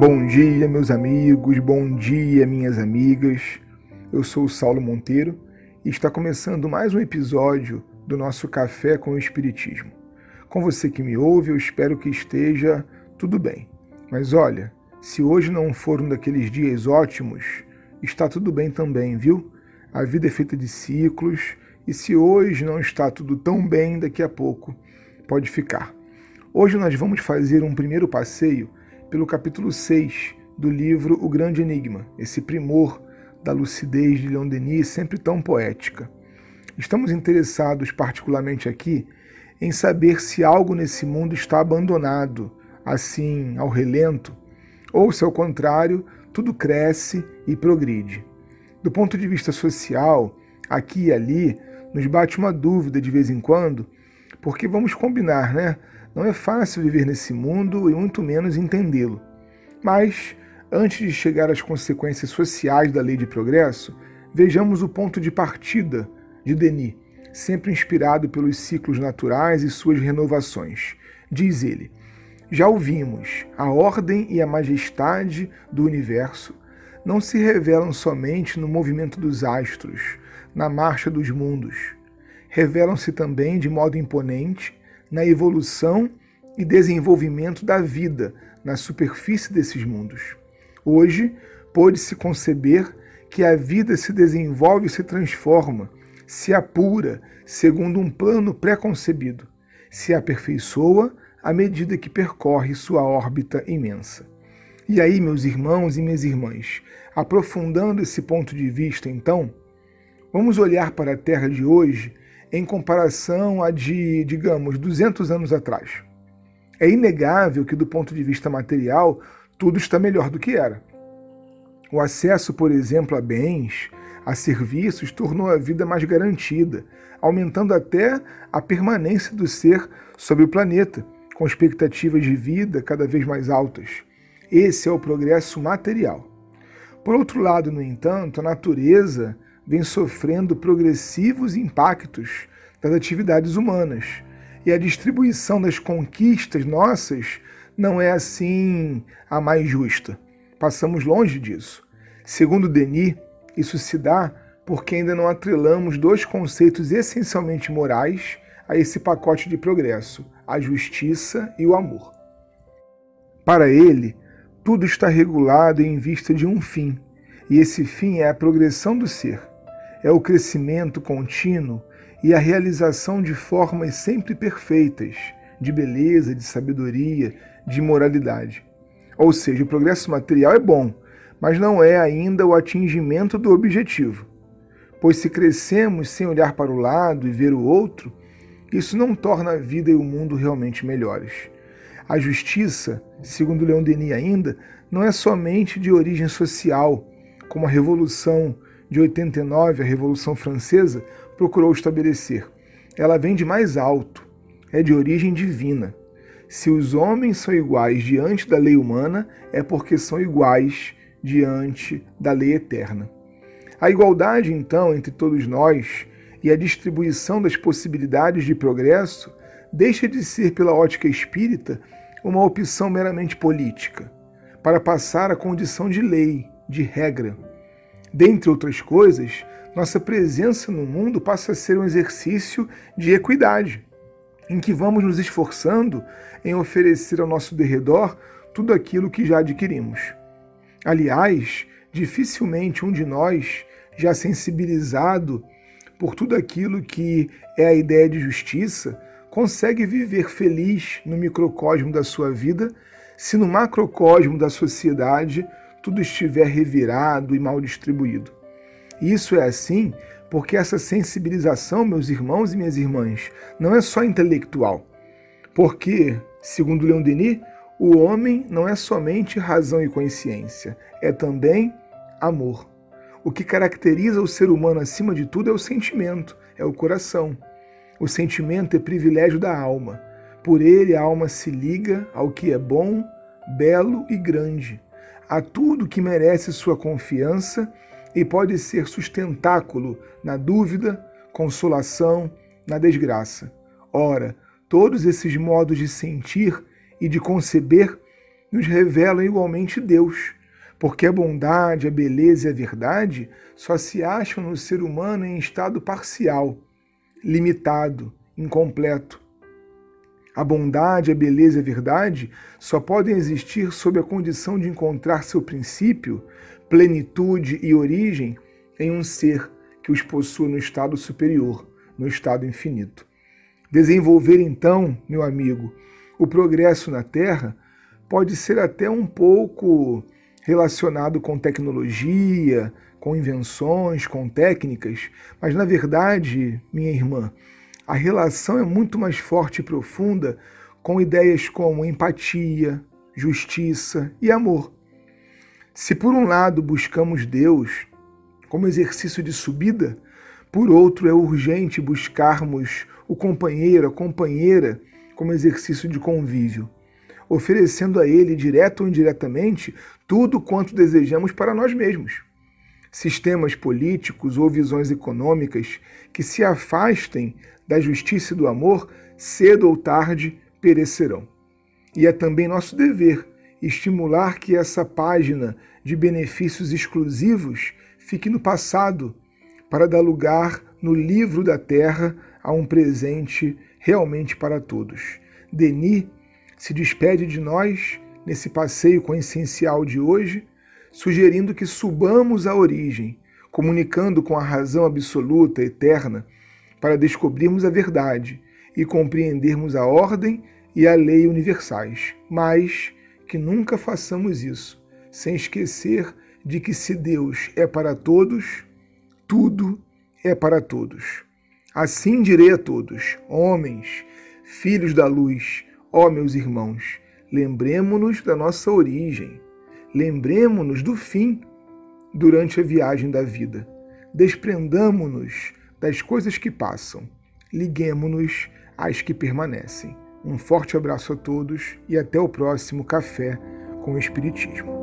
Bom dia, meus amigos, bom dia, minhas amigas. Eu sou o Saulo Monteiro e está começando mais um episódio do nosso Café com o Espiritismo. Com você que me ouve, eu espero que esteja tudo bem. Mas olha, se hoje não for um daqueles dias ótimos, está tudo bem também, viu? A vida é feita de ciclos e se hoje não está tudo tão bem, daqui a pouco pode ficar. Hoje nós vamos fazer um primeiro passeio pelo capítulo 6 do livro O Grande Enigma, esse primor da lucidez de Leon Denis, sempre tão poética. Estamos interessados particularmente aqui em saber se algo nesse mundo está abandonado, assim, ao relento, ou se ao contrário, tudo cresce e progride. Do ponto de vista social, aqui e ali, nos bate uma dúvida de vez em quando, porque vamos combinar, né? Não é fácil viver nesse mundo e muito menos entendê-lo. Mas, antes de chegar às consequências sociais da lei de progresso, vejamos o ponto de partida de Denis, sempre inspirado pelos ciclos naturais e suas renovações. Diz ele: Já ouvimos, a ordem e a majestade do universo não se revelam somente no movimento dos astros, na marcha dos mundos. Revelam-se também de modo imponente na evolução e desenvolvimento da vida na superfície desses mundos. Hoje, pôde-se conceber que a vida se desenvolve e se transforma, se apura segundo um plano pré-concebido, se aperfeiçoa à medida que percorre sua órbita imensa. E aí, meus irmãos e minhas irmãs, aprofundando esse ponto de vista, então, vamos olhar para a Terra de hoje em comparação a de, digamos, 200 anos atrás. É inegável que, do ponto de vista material, tudo está melhor do que era. O acesso, por exemplo, a bens, a serviços, tornou a vida mais garantida, aumentando até a permanência do ser sobre o planeta, com expectativas de vida cada vez mais altas. Esse é o progresso material. Por outro lado, no entanto, a natureza vem sofrendo progressivos impactos das atividades humanas. E a distribuição das conquistas nossas não é assim a mais justa. Passamos longe disso. Segundo Denis, isso se dá porque ainda não atrelamos dois conceitos essencialmente morais a esse pacote de progresso: a justiça e o amor. Para ele, tudo está regulado em vista de um fim, e esse fim é a progressão do ser é o crescimento contínuo e a realização de formas sempre perfeitas, de beleza, de sabedoria, de moralidade. Ou seja, o progresso material é bom, mas não é ainda o atingimento do objetivo. Pois se crescemos sem olhar para o lado e ver o outro, isso não torna a vida e o mundo realmente melhores. A justiça, segundo Leon Denis ainda, não é somente de origem social, como a revolução de 89, a Revolução Francesa, procurou estabelecer. Ela vem de mais alto, é de origem divina. Se os homens são iguais diante da lei humana, é porque são iguais diante da lei eterna. A igualdade, então, entre todos nós e a distribuição das possibilidades de progresso deixa de ser, pela ótica espírita, uma opção meramente política, para passar à condição de lei, de regra. Dentre outras coisas, nossa presença no mundo passa a ser um exercício de equidade, em que vamos nos esforçando em oferecer ao nosso derredor tudo aquilo que já adquirimos. Aliás, dificilmente um de nós, já sensibilizado por tudo aquilo que é a ideia de justiça, consegue viver feliz no microcosmo da sua vida, se no macrocosmo da sociedade tudo estiver revirado e mal distribuído. Isso é assim porque essa sensibilização, meus irmãos e minhas irmãs, não é só intelectual. Porque, segundo Leon Denis, o homem não é somente razão e consciência, é também amor. O que caracteriza o ser humano acima de tudo é o sentimento, é o coração. O sentimento é privilégio da alma. Por ele a alma se liga ao que é bom, belo e grande a tudo que merece sua confiança e pode ser sustentáculo na dúvida, consolação, na desgraça. Ora, todos esses modos de sentir e de conceber nos revelam igualmente Deus, porque a bondade, a beleza e a verdade só se acham no ser humano em estado parcial, limitado, incompleto. A bondade, a beleza e a verdade só podem existir sob a condição de encontrar seu princípio, plenitude e origem em um ser que os possua no estado superior, no estado infinito. Desenvolver então, meu amigo, o progresso na Terra pode ser até um pouco relacionado com tecnologia, com invenções, com técnicas, mas na verdade, minha irmã, a relação é muito mais forte e profunda com ideias como empatia, justiça e amor. Se por um lado buscamos Deus como exercício de subida, por outro é urgente buscarmos o companheiro, a companheira, como exercício de convívio, oferecendo a ele, direto ou indiretamente, tudo quanto desejamos para nós mesmos sistemas políticos ou visões econômicas que se afastem da justiça e do amor, cedo ou tarde perecerão. E é também nosso dever estimular que essa página de benefícios exclusivos fique no passado, para dar lugar no livro da terra a um presente realmente para todos. Denis se despede de nós nesse passeio com o essencial de hoje sugerindo que subamos à origem, comunicando com a razão absoluta, eterna, para descobrirmos a verdade e compreendermos a ordem e a lei universais, mas que nunca façamos isso sem esquecer de que se Deus é para todos, tudo é para todos. Assim direi a todos, homens, filhos da luz, ó meus irmãos, lembremos-nos da nossa origem Lembremos-nos do fim durante a viagem da vida. Desprendamo-nos das coisas que passam. Liguemo-nos às que permanecem. Um forte abraço a todos e até o próximo Café com o Espiritismo.